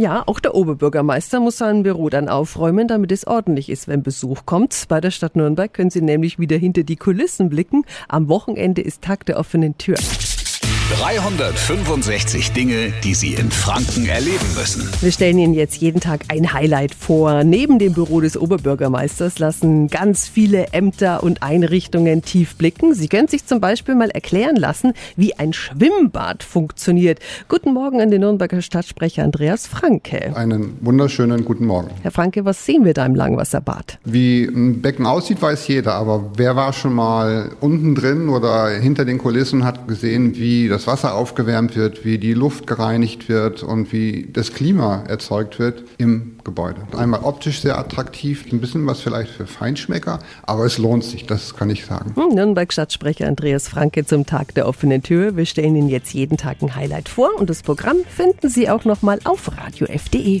Ja, auch der Oberbürgermeister muss sein Büro dann aufräumen, damit es ordentlich ist, wenn Besuch kommt. Bei der Stadt Nürnberg können Sie nämlich wieder hinter die Kulissen blicken. Am Wochenende ist Tag der offenen Tür. 365 Dinge, die Sie in Franken erleben müssen. Wir stellen Ihnen jetzt jeden Tag ein Highlight vor. Neben dem Büro des Oberbürgermeisters lassen ganz viele Ämter und Einrichtungen tief blicken. Sie können sich zum Beispiel mal erklären lassen, wie ein Schwimmbad funktioniert. Guten Morgen an den Nürnberger Stadtsprecher Andreas Franke. Einen wunderschönen guten Morgen. Herr Franke, was sehen wir da im Langwasserbad? Wie ein Becken aussieht, weiß jeder. Aber wer war schon mal unten drin oder hinter den Kulissen und hat gesehen, wie das das Wasser aufgewärmt wird, wie die Luft gereinigt wird und wie das Klima erzeugt wird im Gebäude. Einmal optisch sehr attraktiv, ein bisschen was vielleicht für Feinschmecker, aber es lohnt sich, das kann ich sagen. Hm, Nürnberg-Stadtsprecher Andreas Franke zum Tag der offenen Tür. Wir stellen Ihnen jetzt jeden Tag ein Highlight vor und das Programm finden Sie auch nochmal auf radiof.de.